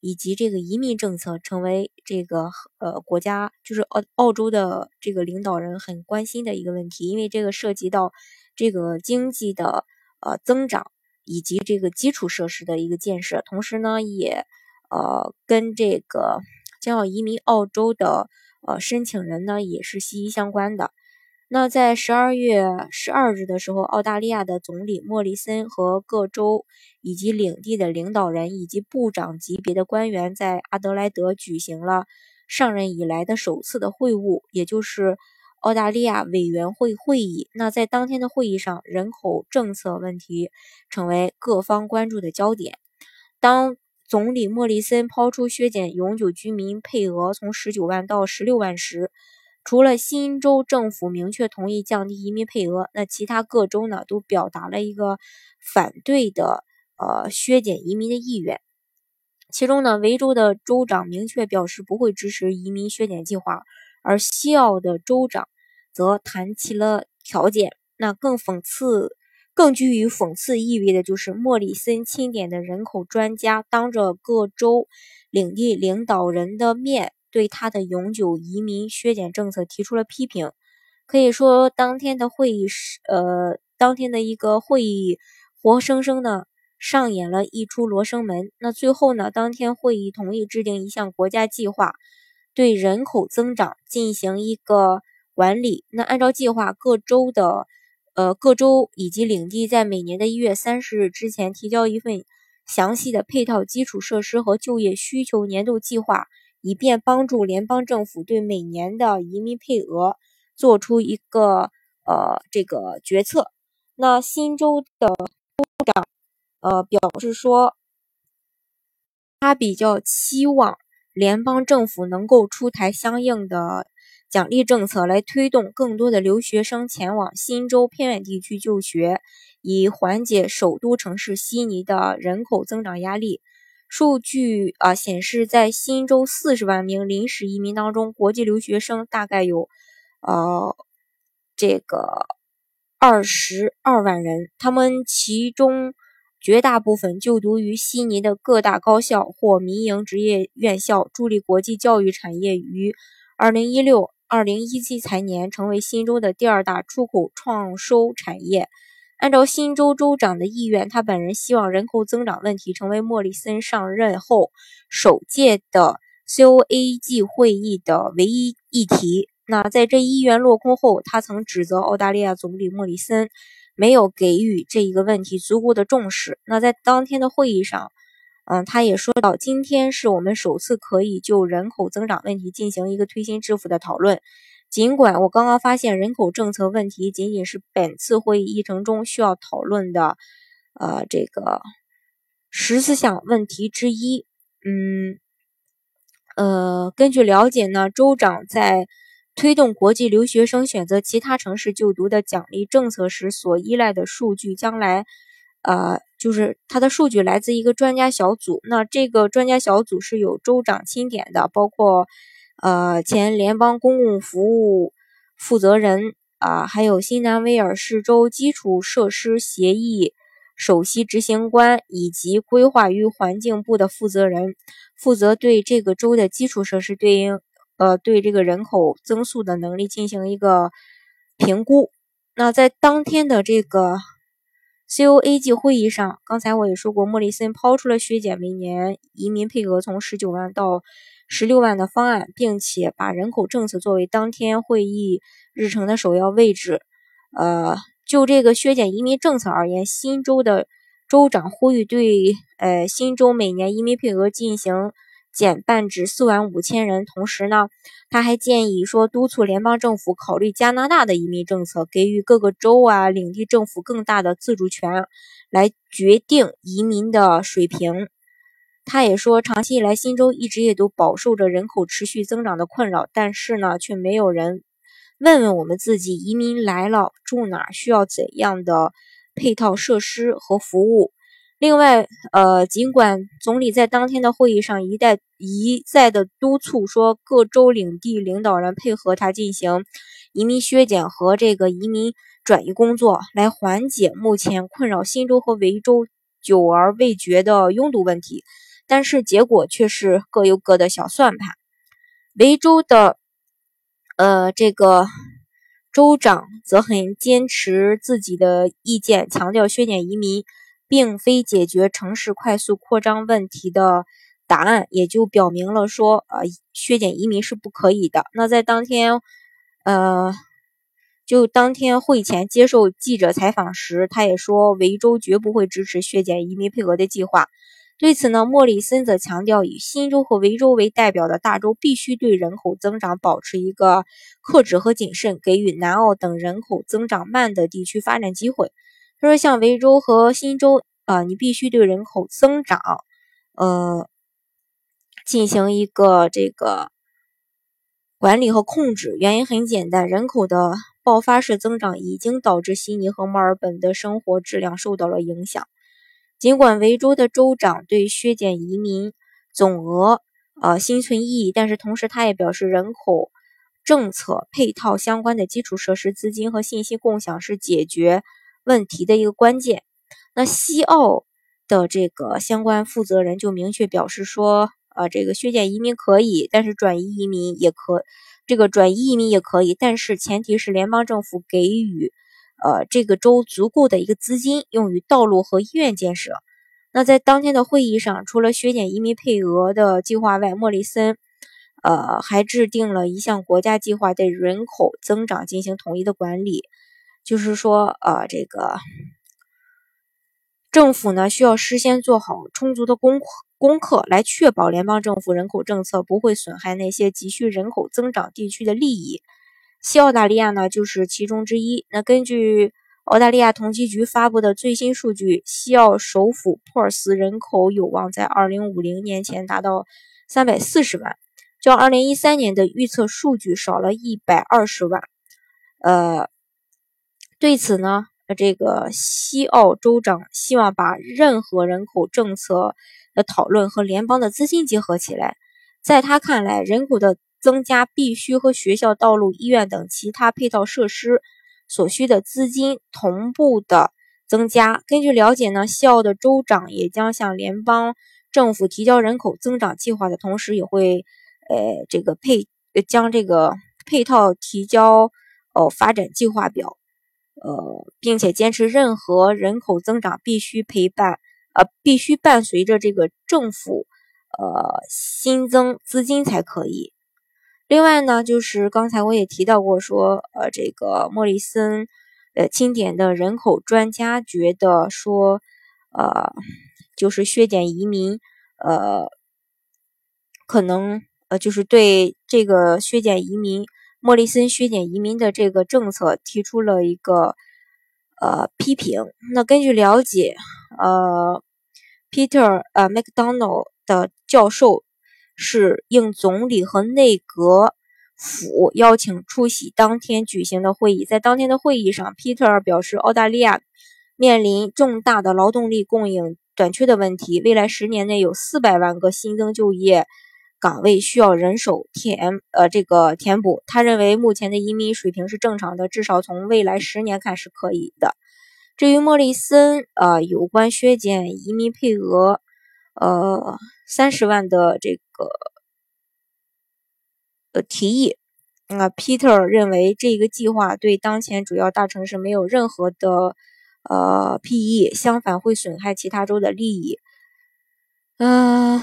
以及这个移民政策，成为这个呃国家就是澳澳洲的这个领导人很关心的一个问题，因为这个涉及到这个经济的呃增长以及这个基础设施的一个建设，同时呢也呃跟这个将要移民澳洲的呃申请人呢也是息息相关的。那在十二月十二日的时候，澳大利亚的总理莫里森和各州以及领地的领导人以及部长级别的官员在阿德莱德举行了上任以来的首次的会晤，也就是澳大利亚委员会会议。那在当天的会议上，人口政策问题成为各方关注的焦点。当总理莫里森抛出削减永久居民配额从十九万到十六万时，除了新州政府明确同意降低移民配额，那其他各州呢都表达了一个反对的呃削减移民的意愿。其中呢，维州的州长明确表示不会支持移民削减计划，而西澳的州长则谈起了条件。那更讽刺、更具有讽刺意味的就是莫里森钦点的人口专家当着各州领地领导人的面。对他的永久移民削减政策提出了批评，可以说当天的会议是呃，当天的一个会议活生生的上演了一出罗生门。那最后呢，当天会议同意制定一项国家计划，对人口增长进行一个管理。那按照计划，各州的呃各州以及领地在每年的一月三十日之前提交一份详细的配套基础设施和就业需求年度计划。以便帮助联邦政府对每年的移民配额做出一个呃这个决策。那新州的州长呃表示说，他比较期望联邦政府能够出台相应的奖励政策，来推动更多的留学生前往新州偏远地区就学，以缓解首都城市悉尼的人口增长压力。数据啊显示，在新州四十万名临时移民当中，国际留学生大概有呃这个二十二万人，他们其中绝大部分就读于悉尼的各大高校或民营职业院校，助力国际教育产业于二零一六二零一七财年成为新州的第二大出口创收产业。按照新州州长的意愿，他本人希望人口增长问题成为莫里森上任后首届的 COAG 会议的唯一议题。那在这意愿落空后，他曾指责澳大利亚总理莫里森没有给予这一个问题足够的重视。那在当天的会议上，嗯，他也说到，今天是我们首次可以就人口增长问题进行一个推心置腹的讨论。尽管我刚刚发现人口政策问题仅仅是本次会议议程中需要讨论的，呃，这个十四项问题之一。嗯，呃，根据了解呢，州长在推动国际留学生选择其他城市就读的奖励政策时所依赖的数据，将来，呃，就是他的数据来自一个专家小组。那这个专家小组是有州长钦点的，包括。呃，前联邦公共服务负责人啊，还有新南威尔士州基础设施协议首席执行官以及规划与环境部的负责人，负责对这个州的基础设施对应呃对这个人口增速的能力进行一个评估。那在当天的这个 COAG 会议上，刚才我也说过，莫里森抛出了削减每年移民配额从十九万到。十六万的方案，并且把人口政策作为当天会议日程的首要位置。呃，就这个削减移民政策而言，新州的州长呼吁对呃新州每年移民配额进行减半至四万五千人。同时呢，他还建议说，督促联邦政府考虑加拿大的移民政策，给予各个州啊领地政府更大的自主权，来决定移民的水平。他也说，长期以来，新州一直也都饱受着人口持续增长的困扰，但是呢，却没有人问问我们自己，移民来了住哪，需要怎样的配套设施和服务。另外，呃，尽管总理在当天的会议上一再一再的督促说，各州领地领导人配合他进行移民削减和这个移民转移工作，来缓解目前困扰新州和维州久而未决的拥堵问题。但是结果却是各有各的小算盘。维州的，呃，这个州长则很坚持自己的意见，强调削减移民并非解决城市快速扩张问题的答案，也就表明了说，呃，削减移民是不可以的。那在当天，呃，就当天会前接受记者采访时，他也说，维州绝不会支持削减移民配额的计划。对此呢，莫里森则强调，以新州和维州为代表的大州必须对人口增长保持一个克制和谨慎，给予南澳等人口增长慢的地区发展机会。他说，像维州和新州，啊，你必须对人口增长，呃，进行一个这个管理和控制。原因很简单，人口的爆发式增长已经导致悉尼和墨尔本的生活质量受到了影响。尽管维州的州长对削减移民总额呃心存异议，但是同时他也表示，人口政策配套相关的基础设施资金和信息共享是解决问题的一个关键。那西澳的这个相关负责人就明确表示说，呃，这个削减移民可以，但是转移移民也可，这个转移移民也可以，但是前提是联邦政府给予。呃，这个州足够的一个资金用于道路和医院建设。那在当天的会议上，除了削减移民配额的计划外，莫里森，呃，还制定了一项国家计划，对人口增长进行统一的管理。就是说，呃，这个政府呢，需要事先做好充足的功功课，来确保联邦政府人口政策不会损害那些急需人口增长地区的利益。西澳大利亚呢，就是其中之一。那根据澳大利亚统计局发布的最新数据，西澳首府珀尔斯人口有望在2050年前达到340万，较2013年的预测数据少了一百二十万。呃，对此呢，这个西澳州长希望把任何人口政策的讨论和联邦的资金结合起来。在他看来，人口的增加必须和学校、道路、医院等其他配套设施所需的资金同步的增加。根据了解呢，西澳的州长也将向联邦政府提交人口增长计划的同时，也会呃这个配将这个配套提交哦发展计划表，呃，并且坚持任何人口增长必须陪伴呃必须伴随着这个政府呃新增资金才可以。另外呢，就是刚才我也提到过，说呃，这个莫里森呃钦点的人口专家觉得说，呃，就是削减移民，呃，可能呃就是对这个削减移民，莫里森削减移民的这个政策提出了一个呃批评。那根据了解，呃，Peter 呃 McDonald 的教授。是应总理和内阁府邀请出席当天举行的会议。在当天的会议上，皮特尔表示，澳大利亚面临重大的劳动力供应短缺的问题，未来十年内有四百万个新增就业岗位需要人手填，呃，这个填补。他认为目前的移民水平是正常的，至少从未来十年看是可以的。至于莫里森，呃，有关削减移民配额。呃，三十万的这个呃提议，那 Peter 认为这个计划对当前主要大城市没有任何的呃裨益，相反会损害其他州的利益。嗯，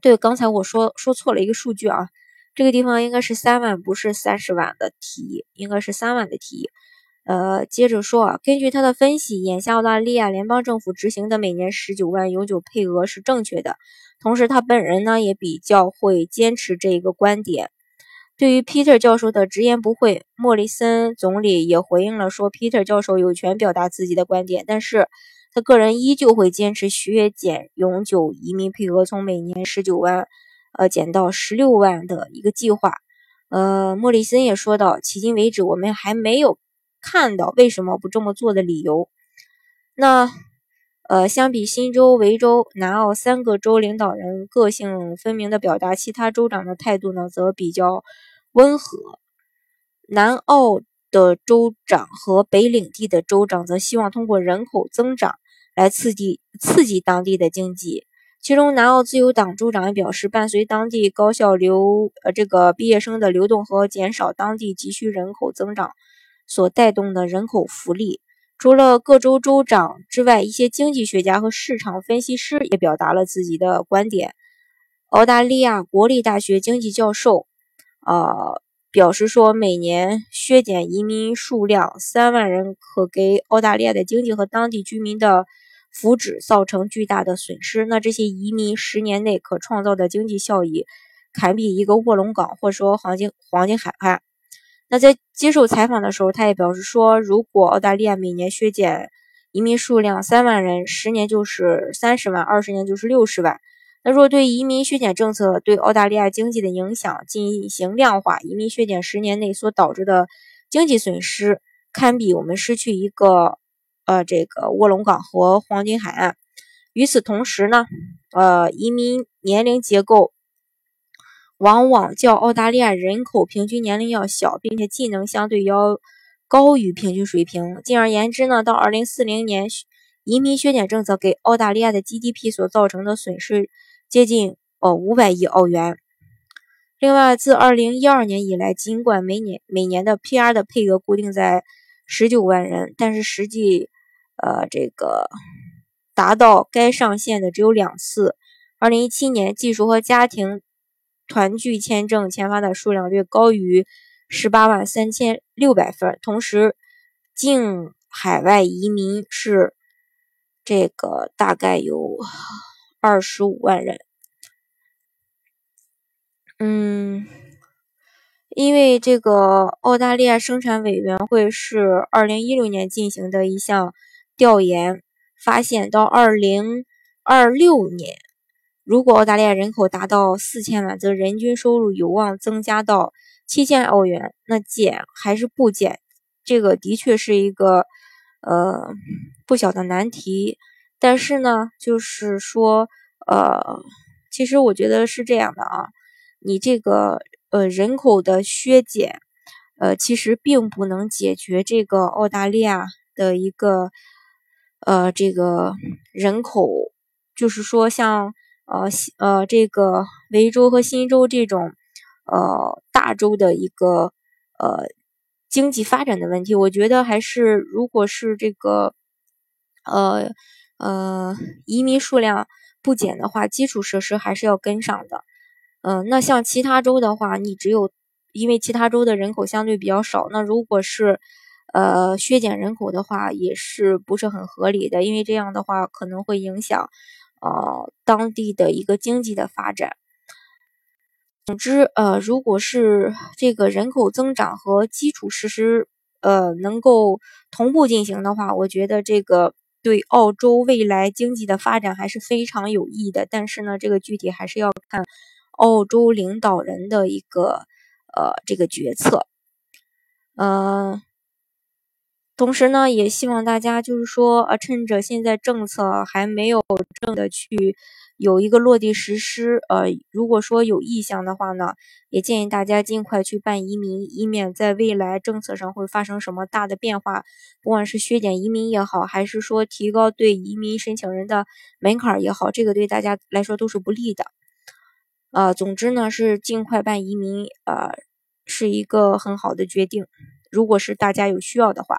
对，刚才我说说错了一个数据啊，这个地方应该是三万，不是三十万的提议，应该是三万的提议。呃，接着说啊，根据他的分析，眼下澳大利亚联邦政府执行的每年十九万永久配额是正确的。同时，他本人呢也比较会坚持这一个观点。对于 Peter 教授的直言不讳，莫里森总理也回应了说，Peter 教授有权表达自己的观点，但是他个人依旧会坚持削减永久移民配额，从每年十九万，呃，减到十六万的一个计划。呃，莫里森也说到，迄今为止，我们还没有看到为什么不这么做的理由。那，呃，相比新州、维州、南澳三个州领导人个性分明的表达，其他州长的态度呢，则比较温和。南澳的州长和北领地的州长则希望通过人口增长来刺激刺激当地的经济。其中，南澳自由党州长也表示，伴随当地高校留呃这个毕业生的流动和减少当地急需人口增长所带动的人口福利。除了各州州长之外，一些经济学家和市场分析师也表达了自己的观点。澳大利亚国立大学经济教授，呃，表示说，每年削减移民数量三万人，可给澳大利亚的经济和当地居民的。福祉造成巨大的损失，那这些移民十年内可创造的经济效益，堪比一个卧龙岗，或说黄金黄金海岸。那在接受采访的时候，他也表示说，如果澳大利亚每年削减移民数量三万人，十年就是三十万，二十年就是六十万。那若对移民削减政策对澳大利亚经济的影响进行量化，移民削减十年内所导致的经济损失，堪比我们失去一个。呃，这个卧龙岗和黄金海岸。与此同时呢，呃，移民年龄结构往往较澳大利亚人口平均年龄要小，并且技能相对要高于平均水平。进而言之呢，到二零四零年，移民削减政策给澳大利亚的 GDP 所造成的损失接近呃五百亿澳元。另外，自二零一二年以来，尽管每年每年的 PR 的配额固定在十九万人，但是实际呃，这个达到该上限的只有两次。二零一七年，技术和家庭团聚签证签发的数量略高于十八万三千六百份，同时净海外移民是这个大概有二十五万人。嗯，因为这个澳大利亚生产委员会是二零一六年进行的一项。调研发现，到二零二六年，如果澳大利亚人口达到四千万，则人均收入有望增加到七千澳元。那减还是不减？这个的确是一个呃不小的难题。但是呢，就是说，呃，其实我觉得是这样的啊，你这个呃人口的削减，呃，其实并不能解决这个澳大利亚的一个。呃，这个人口就是说，像呃呃这个维州和新州这种呃大州的一个呃经济发展的问题，我觉得还是如果是这个呃呃移民数量不减的话，基础设施还是要跟上的。嗯，那像其他州的话，你只有因为其他州的人口相对比较少，那如果是。呃，削减人口的话也是不是很合理的，因为这样的话可能会影响呃当地的一个经济的发展。总之，呃，如果是这个人口增长和基础设施呃能够同步进行的话，我觉得这个对澳洲未来经济的发展还是非常有益的。但是呢，这个具体还是要看澳洲领导人的一个呃这个决策，嗯。同时呢，也希望大家就是说，呃，趁着现在政策还没有正的去有一个落地实施，呃，如果说有意向的话呢，也建议大家尽快去办移民，以免在未来政策上会发生什么大的变化，不管是削减移民也好，还是说提高对移民申请人的门槛也好，这个对大家来说都是不利的。呃，总之呢，是尽快办移民，呃，是一个很好的决定。如果是大家有需要的话。